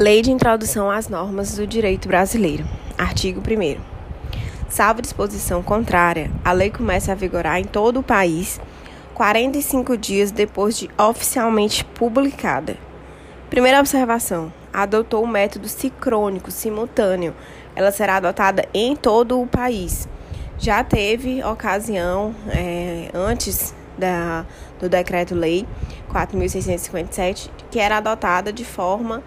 Lei de Introdução às Normas do Direito Brasileiro. Artigo 1. Salvo disposição contrária, a lei começa a vigorar em todo o país 45 dias depois de oficialmente publicada. Primeira observação: adotou o método sincrônico simultâneo. Ela será adotada em todo o país. Já teve ocasião é, antes da, do decreto-lei 4.657, que era adotada de forma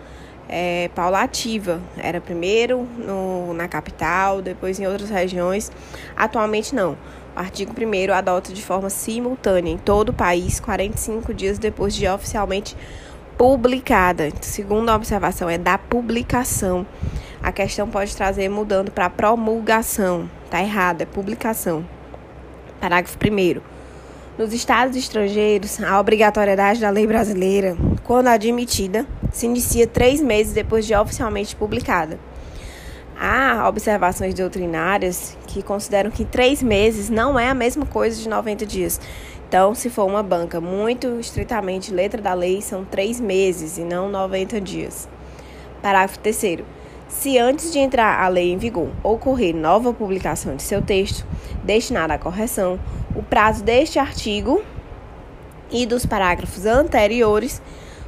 é, paulativa. Era primeiro no, na capital, depois em outras regiões. Atualmente não. O artigo 1 adota de forma simultânea em todo o país, 45 dias depois de oficialmente publicada. Segunda observação é da publicação. A questão pode trazer mudando para promulgação. Tá errado, é publicação. Parágrafo 1 nos estados estrangeiros, a obrigatoriedade da lei brasileira, quando admitida, se inicia três meses depois de oficialmente publicada. Há observações doutrinárias que consideram que três meses não é a mesma coisa de 90 dias. Então, se for uma banca muito estritamente letra da lei, são três meses e não 90 dias. Parágrafo 3. Se antes de entrar a lei em vigor ocorrer nova publicação de seu texto destinada à correção, o prazo deste artigo e dos parágrafos anteriores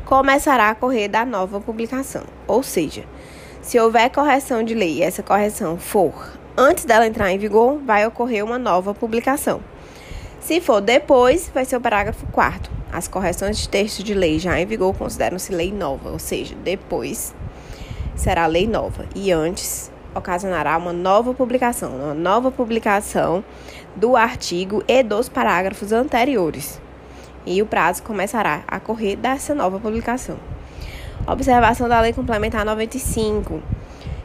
começará a correr da nova publicação. Ou seja, se houver correção de lei e essa correção for antes dela entrar em vigor, vai ocorrer uma nova publicação. Se for depois, vai ser o parágrafo 4 As correções de texto de lei já em vigor consideram-se lei nova, ou seja, depois será lei nova e antes ocasionará uma nova publicação, uma nova publicação do artigo e dos parágrafos anteriores. E o prazo começará a correr dessa nova publicação. Observação da Lei Complementar 95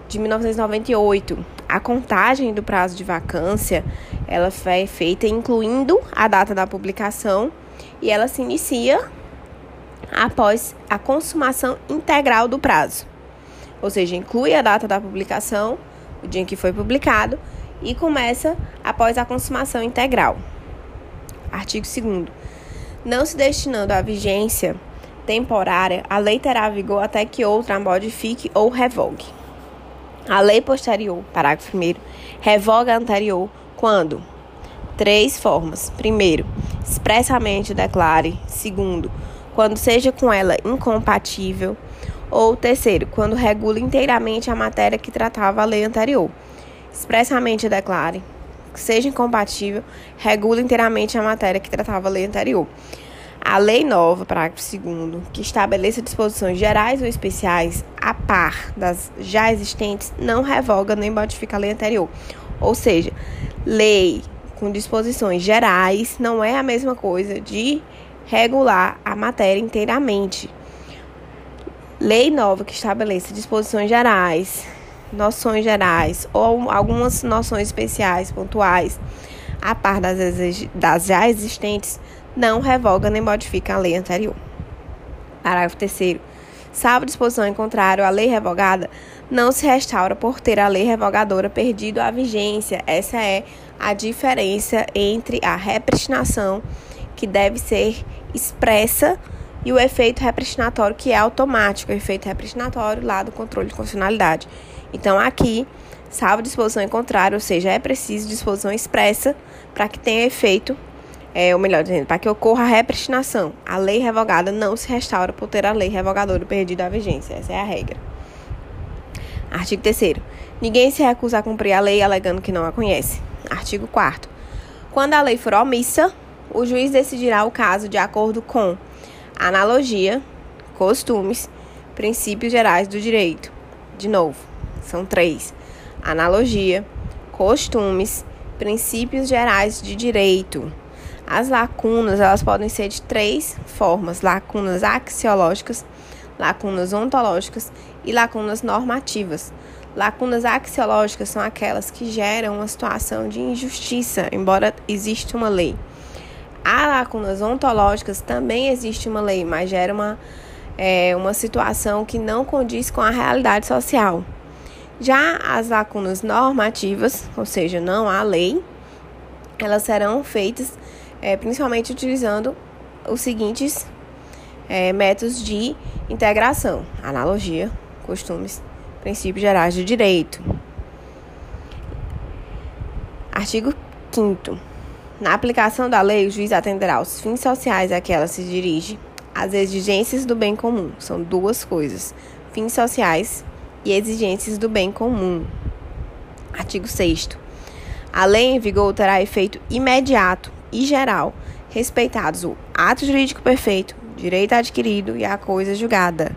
de 1998. A contagem do prazo de vacância, ela foi feita incluindo a data da publicação e ela se inicia após a consumação integral do prazo ou seja, inclui a data da publicação, o dia em que foi publicado, e começa após a consumação integral. Artigo 2. Não se destinando à vigência temporária, a lei terá vigor até que outra modifique ou revogue. A lei posterior, parágrafo 1, revoga a anterior quando? Três formas. Primeiro, expressamente declare. Segundo, quando seja com ela incompatível. Ou terceiro, quando regula inteiramente a matéria que tratava a lei anterior. Expressamente declare que seja incompatível, regula inteiramente a matéria que tratava a lei anterior. A lei nova, parágrafo 2 que estabeleça disposições gerais ou especiais a par das já existentes, não revoga nem modifica a lei anterior. Ou seja, lei com disposições gerais não é a mesma coisa de regular a matéria inteiramente. Lei nova que estabeleça disposições gerais, noções gerais ou algumas noções especiais, pontuais, a par das, das já existentes, não revoga nem modifica a lei anterior. Parágrafo 3. Salvo disposição em contrário à lei revogada, não se restaura por ter a lei revogadora perdido a vigência. Essa é a diferença entre a repristinação, que deve ser expressa e o efeito repristinatório, que é automático, o efeito repristinatório lá do controle de constitucionalidade. Então, aqui, salvo disposição em contrário, ou seja, é preciso disposição expressa para que tenha efeito, é, ou melhor dizendo, para que ocorra a repristinação. A lei revogada não se restaura por ter a lei revogadora perdida a vigência. Essa é a regra. Artigo 3 Ninguém se recusa a cumprir a lei alegando que não a conhece. Artigo 4 Quando a lei for omissa, o juiz decidirá o caso de acordo com analogia, costumes, princípios gerais do direito. De novo, são três: analogia, costumes, princípios gerais de direito. As lacunas, elas podem ser de três formas: lacunas axiológicas, lacunas ontológicas e lacunas normativas. Lacunas axiológicas são aquelas que geram uma situação de injustiça, embora exista uma lei. Há lacunas ontológicas, também existe uma lei, mas gera uma, é, uma situação que não condiz com a realidade social. Já as lacunas normativas, ou seja, não há lei, elas serão feitas é, principalmente utilizando os seguintes é, métodos de integração: analogia, costumes, princípios gerais do direito. Artigo 5 Na aplicação da lei, o juiz atenderá aos fins sociais a que ela se dirige, às exigências do bem comum. São duas coisas: fins sociais e exigências do bem comum. Artigo 6 A lei em vigor terá efeito imediato e geral, respeitados o ato jurídico perfeito, direito adquirido e a coisa julgada.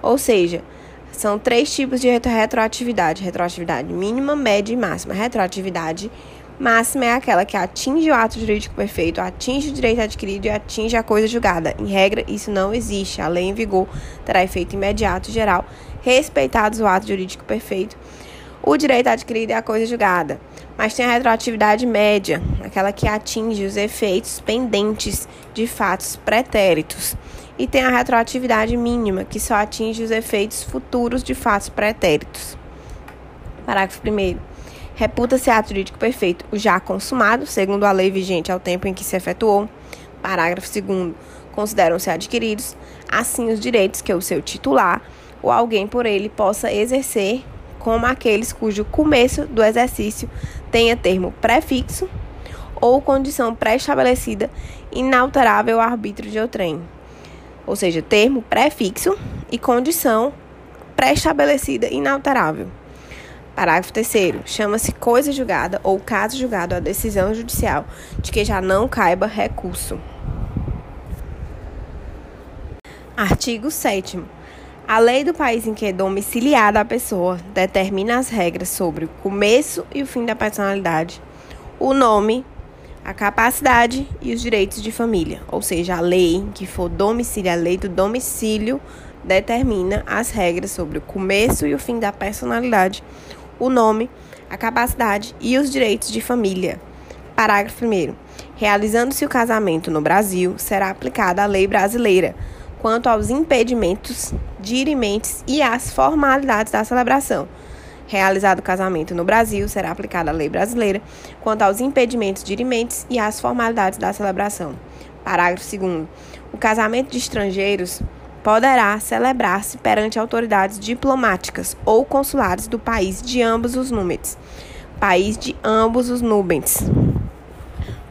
Ou seja, são três tipos de retroatividade: retroatividade mínima, média e máxima. Retroatividade máxima é aquela que atinge o ato jurídico perfeito, atinge o direito adquirido e atinge a coisa julgada. Em regra, isso não existe. A lei em vigor terá efeito imediato geral, respeitados o ato jurídico perfeito, o direito adquirido e a coisa julgada. Mas tem a retroatividade média, aquela que atinge os efeitos pendentes de fatos pretéritos. E tem a retroatividade mínima, que só atinge os efeitos futuros de fatos pretéritos. Parágrafo 1. Reputa-se ato jurídico perfeito o já consumado, segundo a lei vigente ao tempo em que se efetuou. Parágrafo 2. Consideram-se adquiridos, assim, os direitos que o seu titular ou alguém por ele possa exercer, como aqueles cujo começo do exercício tenha termo prefixo ou condição pré-estabelecida inalterável ao arbítrio de outrem. Ou seja, termo prefixo e condição pré-estabelecida inalterável. Parágrafo 3 Chama-se coisa julgada ou caso julgado a decisão judicial de que já não caiba recurso. Artigo 7 a lei do país em que é domiciliada a pessoa determina as regras sobre o começo e o fim da personalidade, o nome, a capacidade e os direitos de família. Ou seja, a lei que for domicílio, a lei do domicílio determina as regras sobre o começo e o fim da personalidade, o nome, a capacidade e os direitos de família. Parágrafo 1. Realizando-se o casamento no Brasil, será aplicada a lei brasileira quanto aos impedimentos, dirimentes e às formalidades da celebração. Realizado o casamento no Brasil, será aplicada a lei brasileira quanto aos impedimentos, dirimentes e às formalidades da celebração. Parágrafo 2. O casamento de estrangeiros poderá celebrar-se perante autoridades diplomáticas ou consulares do país de ambos os números. País de ambos os números.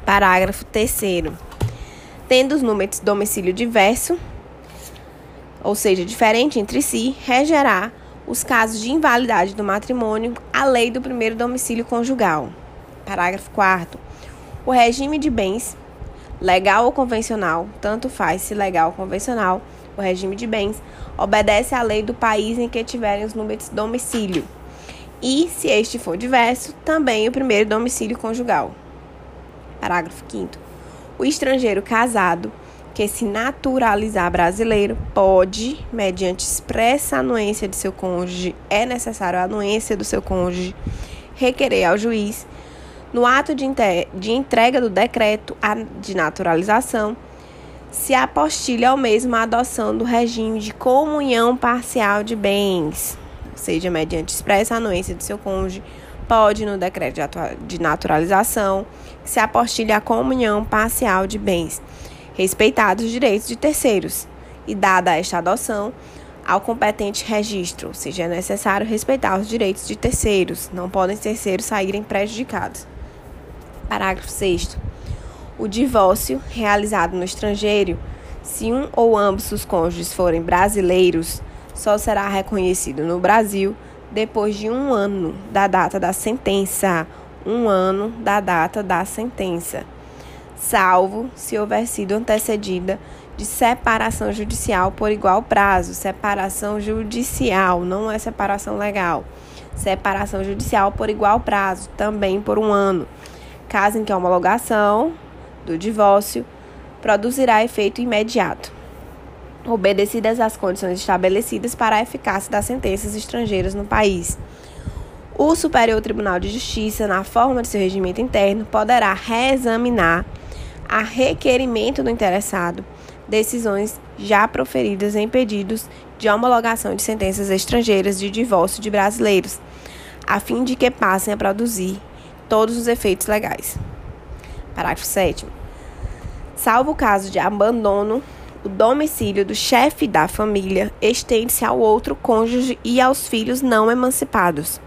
Parágrafo 3. Tendo os números domicílio diverso, ou seja, diferente entre si, regerá os casos de invalidade do matrimônio a lei do primeiro domicílio conjugal. Parágrafo 4 O regime de bens, legal ou convencional, tanto faz se legal ou convencional, o regime de bens obedece à lei do país em que tiverem os números de domicílio. E, se este for diverso, também o primeiro domicílio conjugal. Parágrafo 5 O estrangeiro casado que se naturalizar brasileiro pode, mediante expressa anuência de seu cônjuge, é necessário a anuência do seu cônjuge, requerer ao juiz, no ato de, de entrega do decreto de naturalização, se apostilha ao mesmo a adoção do regime de comunhão parcial de bens, ou seja, mediante expressa anuência de seu cônjuge, pode, no decreto de naturalização, se apostilha a comunhão parcial de bens respeitados os direitos de terceiros e dada esta adoção ao competente registro, ou seja, é necessário respeitar os direitos de terceiros, não podem terceiros saírem prejudicados. Parágrafo 6 O divórcio realizado no estrangeiro, se um ou ambos os cônjuges forem brasileiros, só será reconhecido no Brasil depois de um ano da data da sentença. Um ano da data da sentença salvo se houver sido antecedida de separação judicial por igual prazo. Separação judicial, não é separação legal. Separação judicial por igual prazo, também por um ano. Caso em que a homologação do divórcio produzirá efeito imediato, obedecidas as condições estabelecidas para a eficácia das sentenças estrangeiras no país. O Superior Tribunal de Justiça, na forma de seu regimento interno, poderá reexaminar a requerimento do interessado, decisões já proferidas em pedidos de homologação de sentenças estrangeiras de divórcio de brasileiros, a fim de que passem a produzir todos os efeitos legais. Parágrafo 7. Salvo o caso de abandono o domicílio do chefe da família estende-se ao outro cônjuge e aos filhos não emancipados,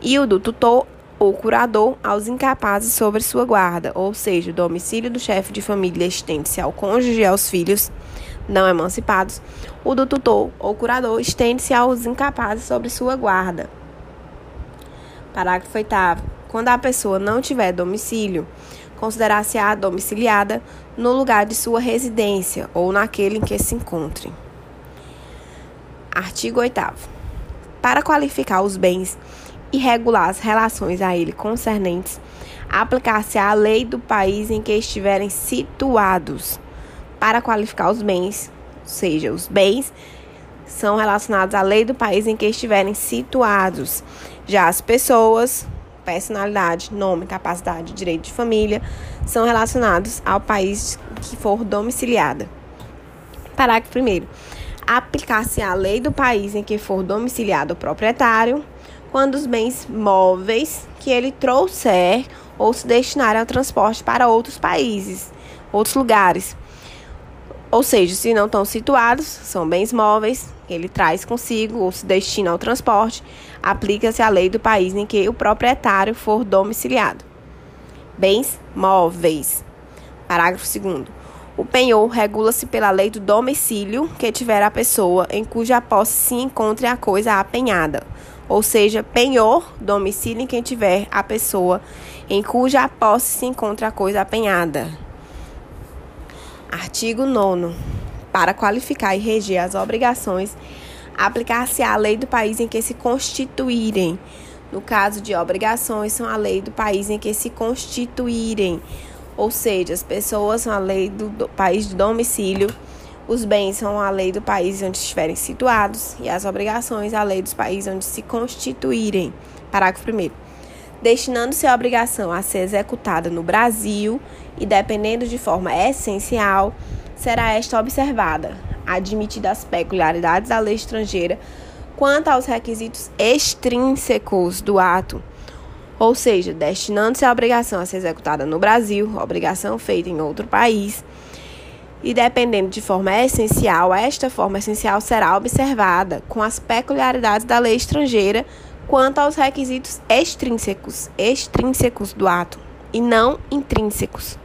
e o do tutor ou curador aos incapazes sobre sua guarda, ou seja, o domicílio do chefe de família estende-se ao cônjuge e aos filhos não emancipados, o do tutor ou curador estende-se aos incapazes sobre sua guarda. Parágrafo 8. Quando a pessoa não tiver domicílio, considerar-se-á domiciliada no lugar de sua residência ou naquele em que se encontre. Artigo 8. Para qualificar os bens e regular as relações a ele concernentes, aplicar-se a lei do país em que estiverem situados. Para qualificar os bens, ou seja, os bens são relacionados à lei do país em que estiverem situados. Já as pessoas, personalidade, nome, capacidade, direito de família são relacionados ao país que for domiciliada. Parágrafo 1. Aplicar-se a lei do país em que for domiciliado o proprietário quando os bens móveis que ele trouxer ou se destinarem ao transporte para outros países, outros lugares. Ou seja, se não estão situados, são bens móveis ele traz consigo ou se destina ao transporte, aplica-se a lei do país em que o proprietário for domiciliado. Bens móveis. Parágrafo 2. O penhor regula-se pela lei do domicílio que tiver a pessoa em cuja posse se encontre a coisa apenhada ou seja, penhor, domicílio em quem tiver a pessoa em cuja posse se encontra a coisa apenhada. Artigo 9. Para qualificar e reger as obrigações, aplicar-se a lei do país em que se constituírem. No caso de obrigações, são a lei do país em que se constituírem. Ou seja, as pessoas são a lei do, do país de domicílio os bens são a lei do país onde estiverem situados e as obrigações a lei dos países onde se constituírem. Parágrafo 1. Destinando-se a obrigação a ser executada no Brasil e dependendo de forma essencial, será esta observada, admitidas as peculiaridades da lei estrangeira quanto aos requisitos extrínsecos do ato. Ou seja, destinando-se a obrigação a ser executada no Brasil, obrigação feita em outro país, e dependendo de forma essencial, esta forma essencial será observada com as peculiaridades da lei estrangeira quanto aos requisitos extrínsecos, extrínsecos do ato e não intrínsecos.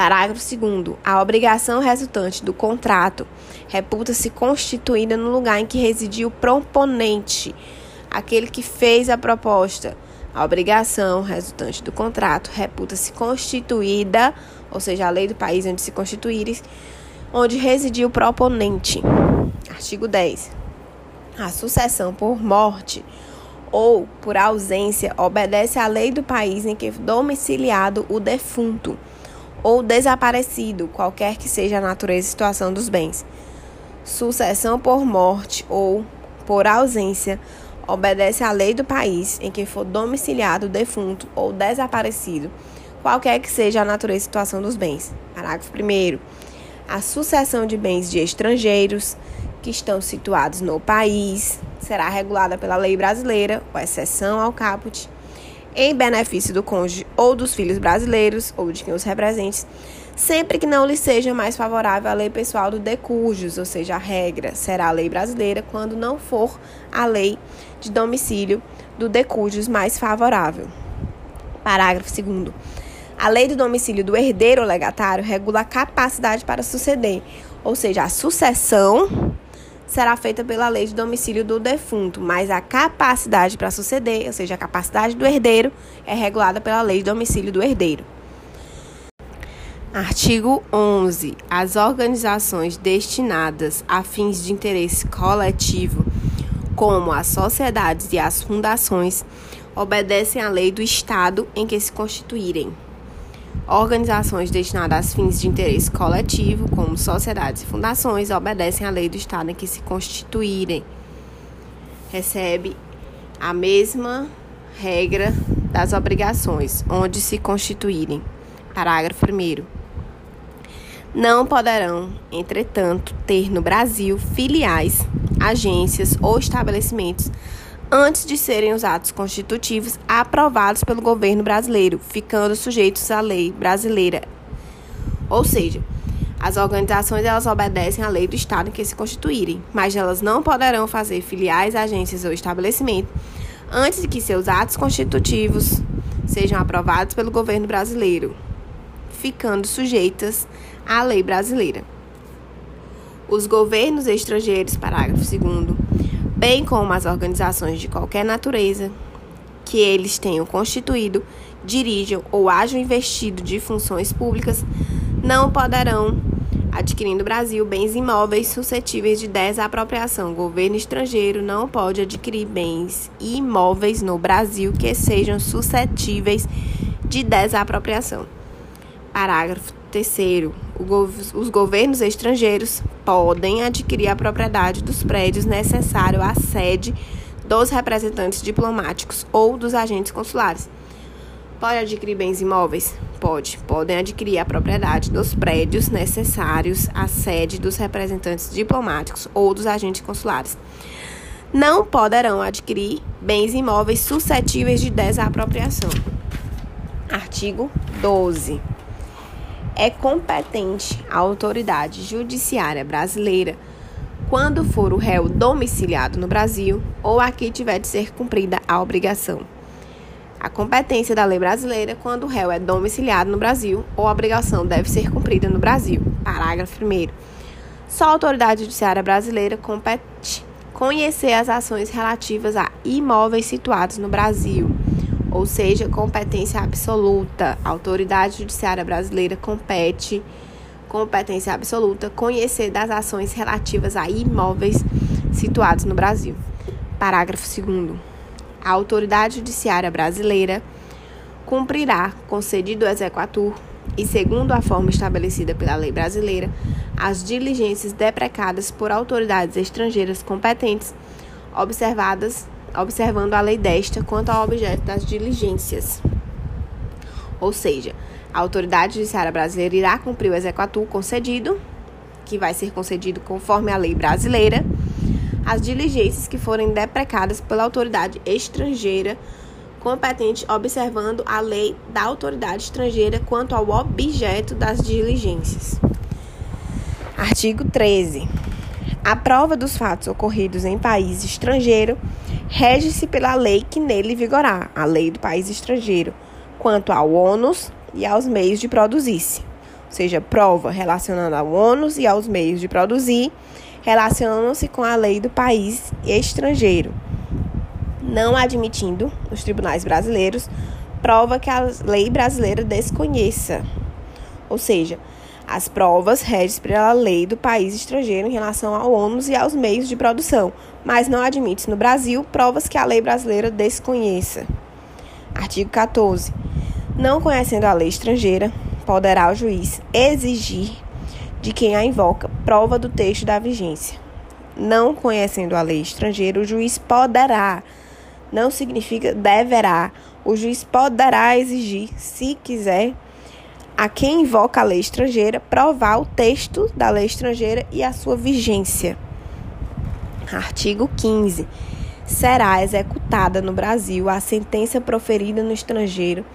Parágrafo 2 A obrigação resultante do contrato reputa-se constituída no lugar em que residiu o proponente, aquele que fez a proposta. A obrigação resultante do contrato reputa-se constituída ou seja, a lei do país onde se constituíres, onde residiu o proponente. Artigo 10. A sucessão por morte ou por ausência obedece à lei do país em que domiciliado o defunto ou desaparecido, qualquer que seja a natureza e situação dos bens. Sucessão por morte ou por ausência obedece à lei do país em que for domiciliado defunto ou desaparecido qualquer que seja a natureza e situação dos bens. Parágrafo 1. A sucessão de bens de estrangeiros que estão situados no país será regulada pela lei brasileira, com exceção ao caput, em benefício do cônjuge ou dos filhos brasileiros ou de quem os represente, sempre que não lhe seja mais favorável a lei pessoal do decujus, ou seja, a regra será a lei brasileira quando não for a lei de domicílio do decujus mais favorável. Parágrafo 2 a lei do domicílio do herdeiro legatário regula a capacidade para suceder, ou seja, a sucessão será feita pela lei de domicílio do defunto, mas a capacidade para suceder, ou seja, a capacidade do herdeiro, é regulada pela lei de domicílio do herdeiro. Artigo 11. As organizações destinadas a fins de interesse coletivo, como as sociedades e as fundações, obedecem à lei do Estado em que se constituírem. Organizações destinadas a fins de interesse coletivo, como sociedades e fundações, obedecem à lei do Estado em que se constituírem. Recebe a mesma regra das obrigações, onde se constituírem. Parágrafo 1. Não poderão, entretanto, ter no Brasil filiais, agências ou estabelecimentos antes de serem os atos constitutivos aprovados pelo governo brasileiro, ficando sujeitos à lei brasileira. Ou seja, As organizações elas obedecem à lei do Estado em que se constituírem, mas elas não poderão fazer filiais, agências ou estabelecimento antes de que seus atos constitutivos sejam aprovados pelo governo brasileiro, ficando sujeitas à lei brasileira. Os governos estrangeiros, parágrafo 2 bem como as organizações de qualquer natureza que eles tenham constituído, dirijam ou hajam investido de funções públicas, não poderão adquirir no Brasil bens imóveis suscetíveis de desapropriação. O governo estrangeiro não pode adquirir bens imóveis no Brasil que sejam suscetíveis de desapropriação. Parágrafo 3. Os governos estrangeiros podem adquirir a propriedade dos prédios necessário à sede dos representantes diplomáticos ou dos agentes consulares. Pode adquirir bens imóveis? Pode. Podem adquirir a propriedade dos prédios necessários à sede dos representantes diplomáticos ou dos agentes consulares. Não poderão adquirir bens imóveis suscetíveis de desapropriação. Artigo 12. É competente a autoridade judiciária brasileira quando for o réu domiciliado no Brasil ou aqui tiver de ser cumprida a obrigação. A competência da lei brasileira quando o réu é domiciliado no Brasil ou a obrigação deve ser cumprida no Brasil. Parágrafo 1. Só a autoridade judiciária brasileira compete conhecer as ações relativas a imóveis situados no Brasil, ou seja, competência absoluta. A autoridade judiciária brasileira compete competência absoluta, conhecer das ações relativas a imóveis situados no Brasil. Parágrafo 2. A autoridade judiciária brasileira cumprirá, concedido o exequatur e segundo a forma estabelecida pela lei brasileira, as diligências deprecadas por autoridades estrangeiras competentes, observadas, observando a lei desta quanto ao objeto das diligências. Ou seja, a autoridade judiciária brasileira irá cumprir o exequatur concedido, que vai ser concedido conforme a lei brasileira, as diligências que forem deprecadas pela autoridade estrangeira competente, observando a lei da autoridade estrangeira quanto ao objeto das diligências. Artigo 13. A prova dos fatos ocorridos em país estrangeiro rege-se pela lei que nele vigorar, a lei do país estrangeiro, quanto ao ônus e aos meios de produzir-se. Ou seja, prova relacionada ao ônus e aos meios de produzir, relacionam-se com a lei do país estrangeiro, não admitindo os tribunais brasileiros prova que a lei brasileira desconheça. Ou seja, as provas regem pela lei do país estrangeiro em relação ao ônus e aos meios de produção, mas não admite no Brasil provas que a lei brasileira desconheça. Artigo 14. Não conhecendo a lei estrangeira, poderá o juiz exigir de quem a invoca prova do texto da vigência. Não conhecendo a lei estrangeira, o juiz poderá, não significa deverá. O juiz poderá exigir, se quiser, a quem invoca a lei estrangeira provar o texto da lei estrangeira e a sua vigência. Artigo 15. Será executada no Brasil a sentença proferida no estrangeiro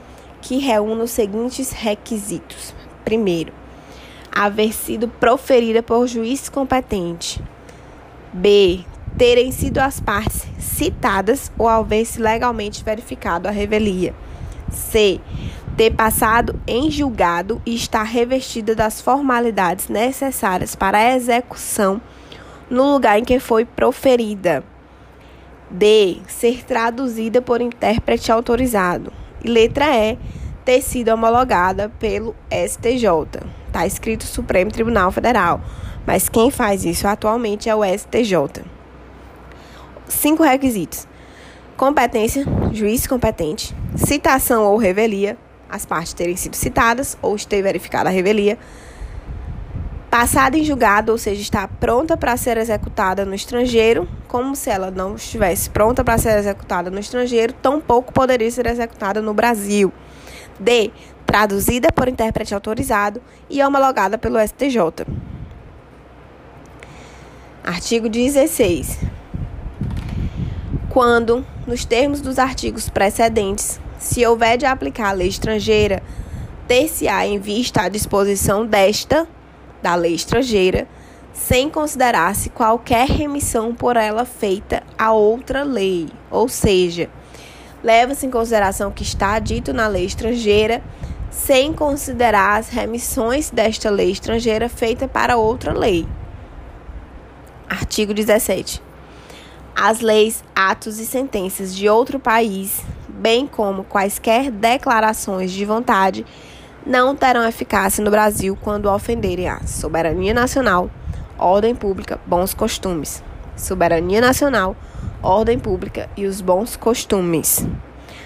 que reúna os seguintes requisitos: primeiro, haver sido proferida por juiz competente. B. Terem sido as partes citadas ou haver-se legalmente verificado a revelia. C. Ter passado em julgado e estar revestida das formalidades necessárias para a execução no lugar em que foi proferida. D. Ser traduzida por intérprete autorizado. E letra E, ter sido homologada pelo STJ. Está escrito Supremo Tribunal Federal, mas quem faz isso atualmente é o STJ. Cinco requisitos: competência, juiz competente, citação ou revelia, as partes terem sido citadas ou ter verificado a revelia, passada em julgado, ou seja, está pronta para ser executada no estrangeiro, como se ela não estivesse pronta para ser executada no estrangeiro, tampouco poderia ser executada no Brasil. D. Traduzida por intérprete autorizado e homologada pelo STJ. Artigo 16. Quando, nos termos dos artigos precedentes, se houver de aplicar a lei estrangeira, ter-se-á em vista a disposição desta da lei estrangeira, sem considerar-se qualquer remissão por ela feita a outra lei. Ou seja, leva-se em consideração o que está dito na lei estrangeira, sem considerar as remissões desta lei estrangeira feita para outra lei. Artigo 17. As leis, atos e sentenças de outro país, bem como quaisquer declarações de vontade, não terão eficácia no Brasil quando ofenderem a soberania nacional, ordem pública, bons costumes. Soberania nacional, ordem pública e os bons costumes.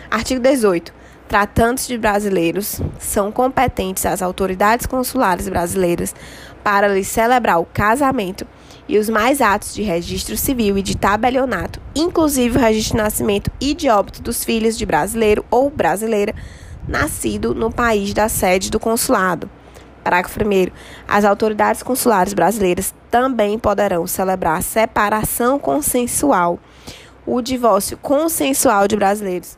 Artigo 18. Tratando-se de brasileiros, são competentes as autoridades consulares brasileiras para lhes celebrar o casamento e os mais atos de registro civil e de tabelionato, inclusive o registro de nascimento e de óbito dos filhos de brasileiro ou brasileira nascido no país da sede do consulado. Parágrafo 1. As autoridades consulares brasileiras também poderão celebrar separação consensual, o divórcio consensual de brasileiros,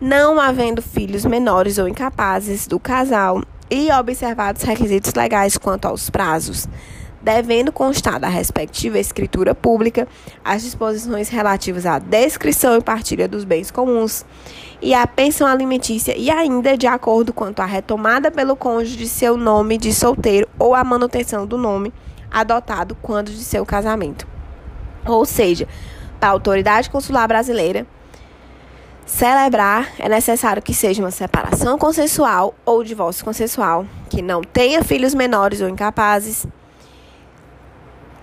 não havendo filhos menores ou incapazes do casal e observados requisitos legais quanto aos prazos devendo constar da respectiva escritura pública as disposições relativas à descrição e partilha dos bens comuns e à pensão alimentícia e ainda de acordo quanto à retomada pelo cônjuge de seu nome de solteiro ou à manutenção do nome adotado quando de seu casamento. Ou seja, para a autoridade consular brasileira celebrar, é necessário que seja uma separação consensual ou divórcio consensual, que não tenha filhos menores ou incapazes,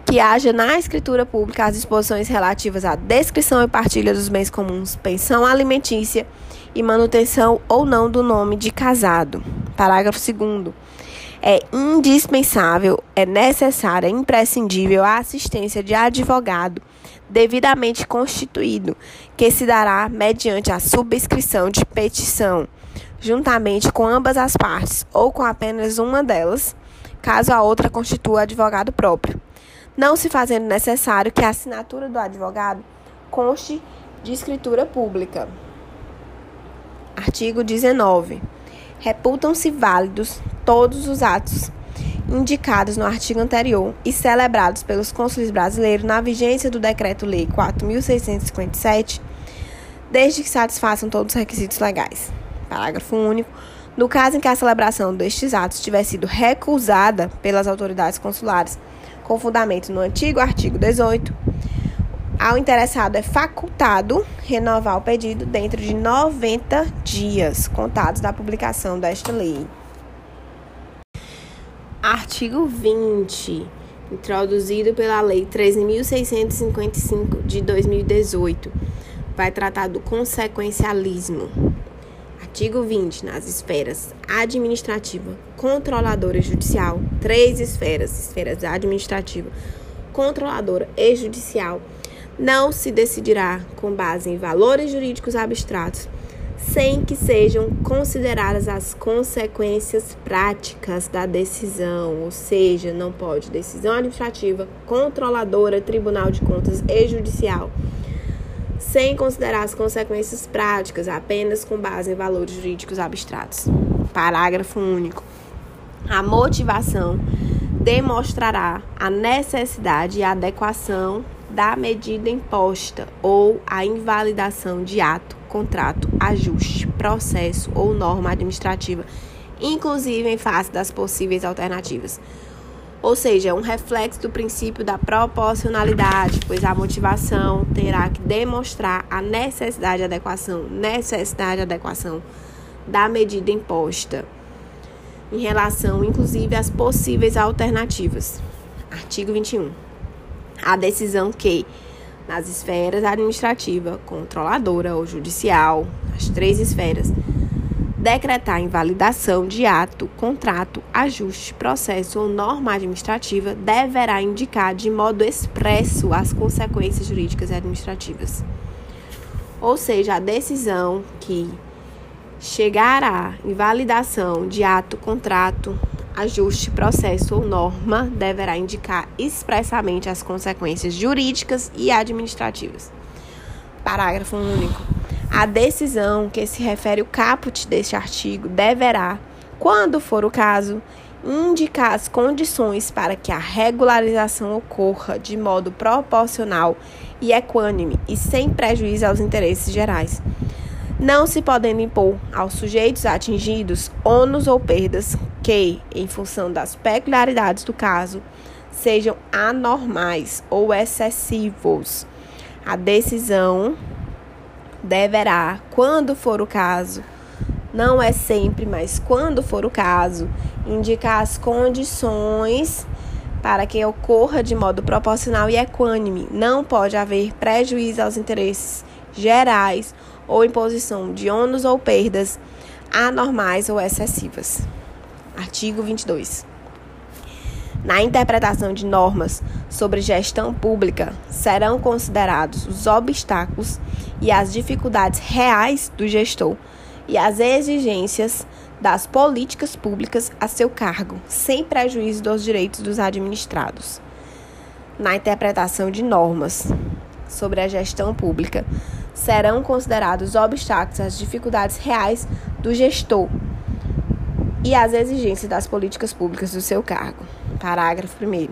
que haja na escritura pública as disposições relativas à descrição e partilha dos bens comuns, pensão alimentícia e manutenção ou não do nome de casado. Parágrafo 2 é indispensável, é necessária, é imprescindível a assistência de advogado devidamente constituído, que se dará mediante a subscrição de petição, juntamente com ambas as partes ou com apenas uma delas, caso a outra constitua advogado próprio não se fazendo necessário que a assinatura do advogado conste de escritura pública. Artigo 19. Reputam-se válidos todos os atos indicados no artigo anterior e celebrados pelos cônsules brasileiros na vigência do Decreto-Lei 4.657, desde que satisfaçam todos os requisitos legais. Parágrafo único. No caso em que a celebração destes atos tiver sido recusada pelas autoridades consulares com fundamento no antigo artigo 18, ao interessado é facultado renovar o pedido dentro de 90 dias contados da publicação desta lei. Artigo 20, introduzido pela Lei 13.655 de 2018, vai tratar do consequencialismo. Artigo 20. Nas esferas administrativa, controladora e judicial, três esferas: esferas administrativa, controladora e judicial, não se decidirá com base em valores jurídicos abstratos, sem que sejam consideradas as consequências práticas da decisão, ou seja, não pode decisão administrativa, controladora, tribunal de contas e judicial sem considerar as consequências práticas, apenas com base em valores jurídicos abstratos. Parágrafo único. A motivação demonstrará a necessidade e adequação da medida imposta ou a invalidação de ato, contrato, ajuste, processo ou norma administrativa, inclusive em face das possíveis alternativas ou seja, um reflexo do princípio da proporcionalidade, pois a motivação terá que demonstrar a necessidade de adequação, necessidade de adequação da medida imposta em relação, inclusive, às possíveis alternativas. Artigo 21. A decisão que, nas esferas administrativa, controladora ou judicial, as três esferas, decretar invalidação de ato, contrato, ajuste, processo ou norma administrativa deverá indicar de modo expresso as consequências jurídicas e administrativas. Ou seja, a decisão que chegar à invalidação de ato, contrato, ajuste, processo ou norma deverá indicar expressamente as consequências jurídicas e administrativas. Parágrafo único. A decisão que se refere o caput deste artigo deverá, quando for o caso, indicar as condições para que a regularização ocorra de modo proporcional e equânime e sem prejuízo aos interesses gerais. Não se podendo impor aos sujeitos atingidos ônus ou perdas que, em função das peculiaridades do caso, sejam anormais ou excessivos. A decisão deverá, quando for o caso, não é sempre, mas quando for o caso, indicar as condições para que ocorra de modo proporcional e equânime. Não pode haver prejuízo aos interesses gerais ou imposição de ônus ou perdas anormais ou excessivas. Artigo 22. Na interpretação de normas sobre gestão pública, serão considerados os obstáculos e as dificuldades reais do gestor e as exigências das políticas públicas a seu cargo, sem prejuízo dos direitos dos administrados. Na interpretação de normas sobre a gestão pública, serão considerados obstáculos as dificuldades reais do gestor e as exigências das políticas públicas do seu cargo. Parágrafo 1.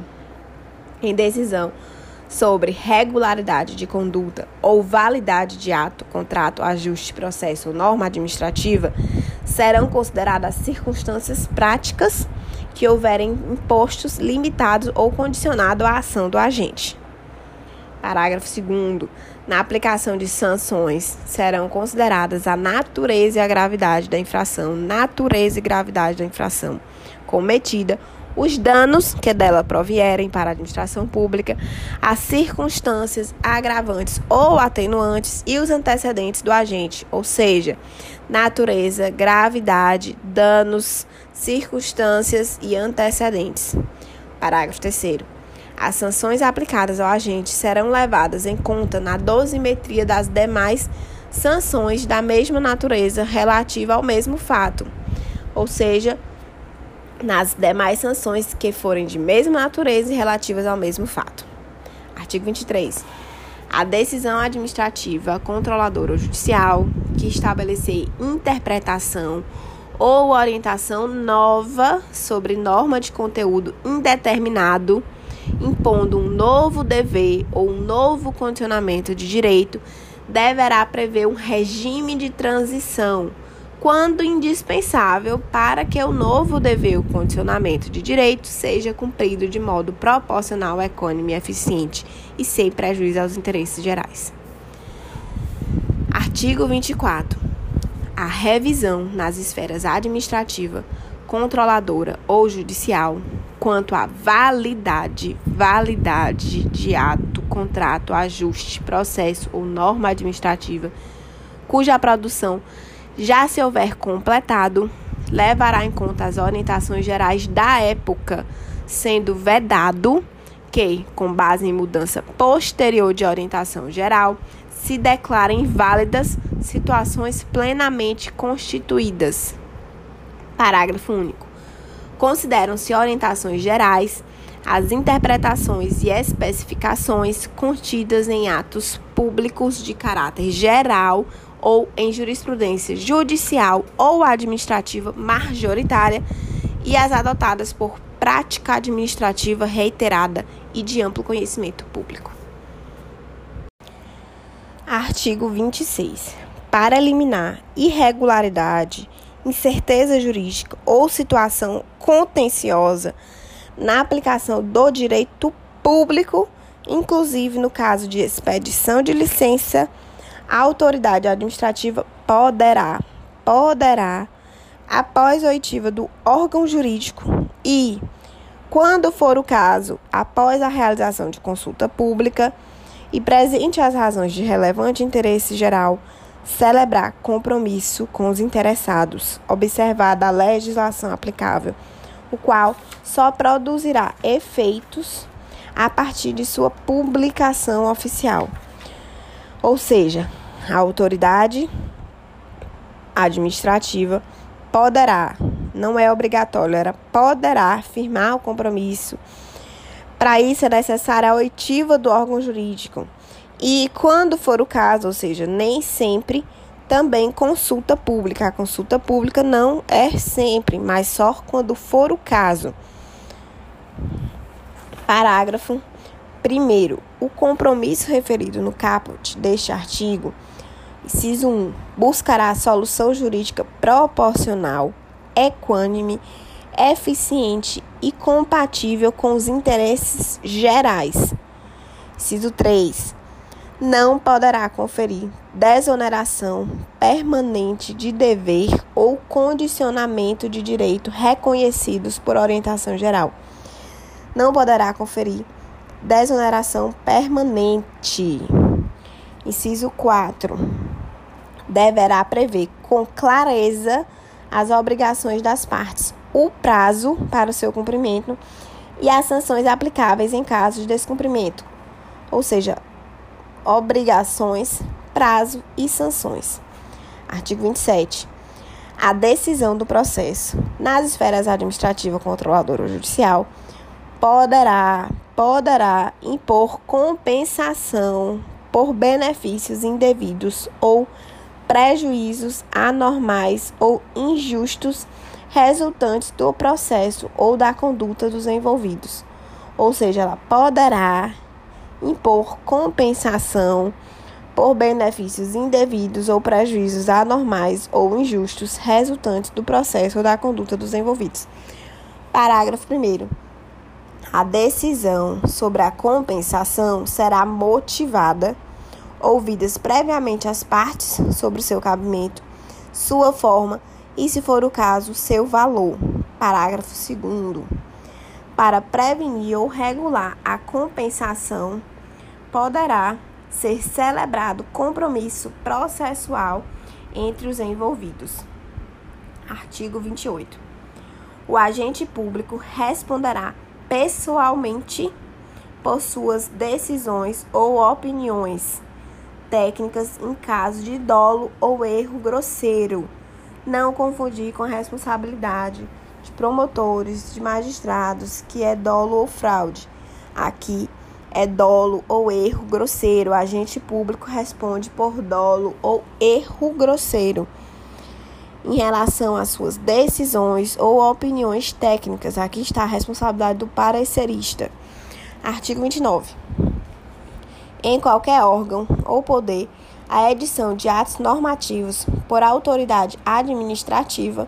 Em decisão sobre regularidade de conduta ou validade de ato, contrato, ajuste, processo ou norma administrativa, serão consideradas circunstâncias práticas que houverem impostos limitados ou condicionado à ação do agente. Parágrafo 2 Na aplicação de sanções, serão consideradas a natureza e a gravidade da infração, natureza e gravidade da infração cometida os danos que dela provierem para a administração pública, as circunstâncias agravantes ou atenuantes e os antecedentes do agente, ou seja, natureza, gravidade, danos, circunstâncias e antecedentes. Parágrafo 3. As sanções aplicadas ao agente serão levadas em conta na dosimetria das demais sanções da mesma natureza relativa ao mesmo fato, ou seja, nas demais sanções que forem de mesma natureza e relativas ao mesmo fato. Artigo 23. A decisão administrativa, controladora ou judicial que estabelecer interpretação ou orientação nova sobre norma de conteúdo indeterminado, impondo um novo dever ou um novo condicionamento de direito, deverá prever um regime de transição quando indispensável para que o novo dever, o condicionamento de direito, seja cumprido de modo proporcional, econômico e eficiente e sem prejuízo aos interesses gerais. Artigo 24. A revisão nas esferas administrativa, controladora ou judicial quanto à validade, validade de ato, contrato, ajuste, processo ou norma administrativa cuja produção já se houver completado, levará em conta as orientações gerais da época, sendo vedado que, com base em mudança posterior de orientação geral, se declarem válidas situações plenamente constituídas. Parágrafo único. Consideram-se orientações gerais as interpretações e especificações contidas em atos públicos de caráter geral ou em jurisprudência judicial ou administrativa majoritária e as adotadas por prática administrativa reiterada e de amplo conhecimento público. Artigo 26. Para eliminar irregularidade, incerteza jurídica ou situação contenciosa na aplicação do direito público, inclusive no caso de expedição de licença a autoridade administrativa poderá, poderá, após oitiva do órgão jurídico e, quando for o caso, após a realização de consulta pública e presente as razões de relevante interesse geral, celebrar compromisso com os interessados, observada a legislação aplicável, o qual só produzirá efeitos a partir de sua publicação oficial. Ou seja, a autoridade administrativa poderá, não é obrigatório, poderá firmar o compromisso. Para isso é necessária a oitiva do órgão jurídico. E quando for o caso, ou seja, nem sempre também consulta pública. A consulta pública não é sempre, mas só quando for o caso. Parágrafo 1. O compromisso referido no caput deste artigo, inciso 1, buscará a solução jurídica proporcional, equânime, eficiente e compatível com os interesses gerais. Inciso 3 não poderá conferir desoneração permanente de dever ou condicionamento de direito reconhecidos por orientação geral. Não poderá conferir desoneração permanente. Inciso 4. Deverá prever com clareza as obrigações das partes, o prazo para o seu cumprimento e as sanções aplicáveis em caso de descumprimento. Ou seja, obrigações, prazo e sanções. Artigo 27. A decisão do processo nas esferas administrativa, controladora ou judicial poderá, poderá impor compensação por benefícios indevidos ou prejuízos anormais ou injustos resultantes do processo ou da conduta dos envolvidos. Ou seja, ela poderá impor compensação por benefícios indevidos ou prejuízos anormais ou injustos resultantes do processo ou da conduta dos envolvidos. Parágrafo 1. A decisão sobre a compensação será motivada, ouvidas previamente as partes sobre o seu cabimento, sua forma e, se for o caso, seu valor. Parágrafo 2 para prevenir ou regular a compensação, poderá ser celebrado compromisso processual entre os envolvidos. Artigo 28. O agente público responderá pessoalmente por suas decisões ou opiniões técnicas em caso de dolo ou erro grosseiro. Não confundir com responsabilidade de promotores, de magistrados, que é dolo ou fraude. Aqui é dolo ou erro grosseiro. O agente público responde por dolo ou erro grosseiro em relação às suas decisões ou opiniões técnicas. Aqui está a responsabilidade do parecerista. Artigo 29. Em qualquer órgão ou poder, a edição de atos normativos por autoridade administrativa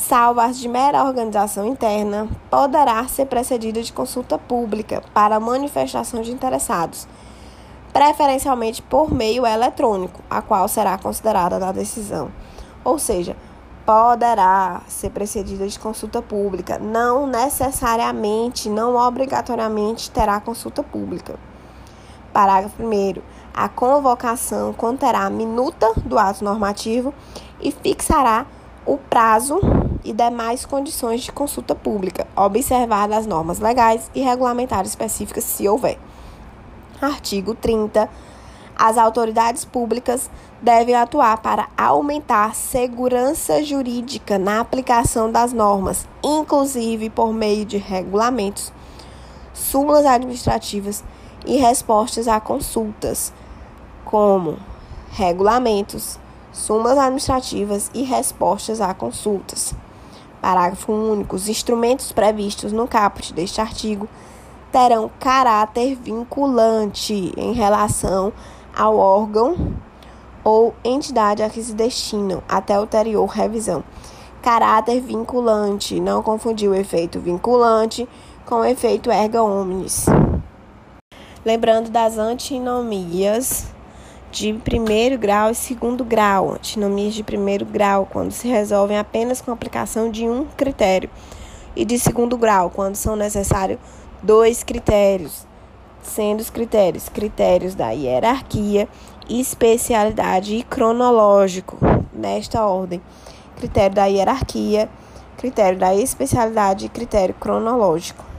salvo as de mera organização interna, poderá ser precedida de consulta pública para manifestação de interessados, preferencialmente por meio eletrônico, a qual será considerada na decisão. Ou seja, poderá ser precedida de consulta pública, não necessariamente, não obrigatoriamente terá consulta pública. Parágrafo 1. A convocação conterá a minuta do ato normativo e fixará o prazo e demais condições de consulta pública, observadas as normas legais e regulamentares específicas, se houver. Artigo 30. As autoridades públicas devem atuar para aumentar segurança jurídica na aplicação das normas, inclusive por meio de regulamentos, súmulas administrativas e respostas a consultas, como regulamentos, súmulas administrativas e respostas a consultas. Parágrafo único. Os instrumentos previstos no caput deste artigo terão caráter vinculante em relação ao órgão ou entidade a que se destinam até ulterior revisão. Caráter vinculante, não confundir o efeito vinculante com o efeito erga omnes. Lembrando das antinomias de primeiro grau e segundo grau, antinomias de primeiro grau, quando se resolvem apenas com a aplicação de um critério, e de segundo grau, quando são necessários dois critérios, sendo os critérios critérios da hierarquia, especialidade e cronológico, nesta ordem: critério da hierarquia, critério da especialidade e critério cronológico.